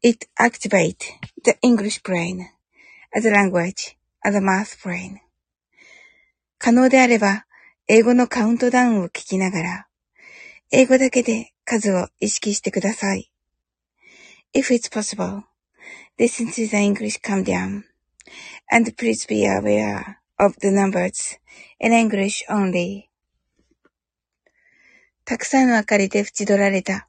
It activates the English brain as a language as a math brain. 可能であれば、英語のカウントダウンを聞きながら、英語だけで数を意識してください。If it's possible, listen to the English countdown and please be aware of the numbers in English only. たくさんの明かりで縁取られた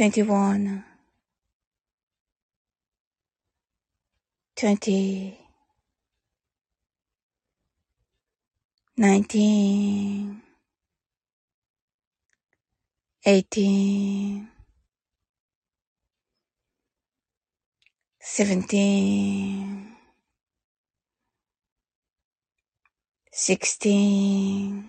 twenty-one, twenty, nineteen, eighteen, seventeen, sixteen,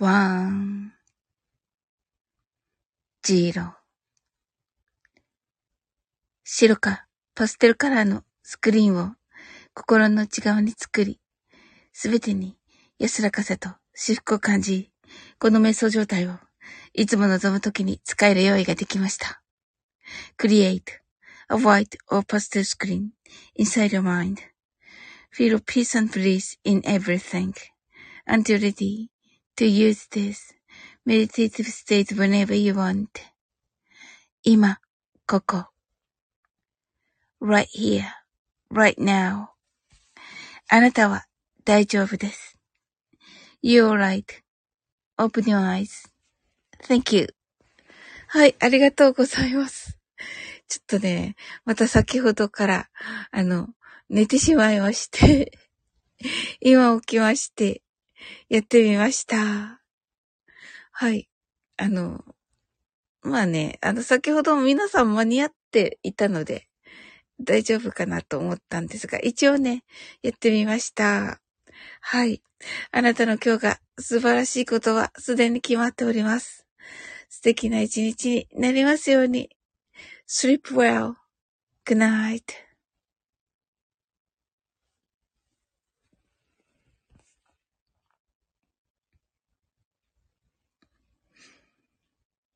one, zero 白かパステルカラーのスクリーンを心の内側に作り、すべてに安らかさと至福を感じ、この瞑想状態をいつも望むときに使える用意ができました。Create a white or pastel screen inside your mind. Feel peace and bliss in everything until ready to use this meditative state whenever you want. 今、ここ。right here, right now. あなたは大丈夫です。You're right.Open your eyes.Thank you. はい、ありがとうございます。ちょっとね、また先ほどから、あの、寝てしまいまして今起きまして、やってみました。はい。あの、まあね、あの、先ほども皆さん間に合っていたので、大丈夫かなと思ったんですが、一応ね、やってみました。はい。あなたの今日が素晴らしいことはすでに決まっております。素敵な一日になりますように。sleep well. Good night.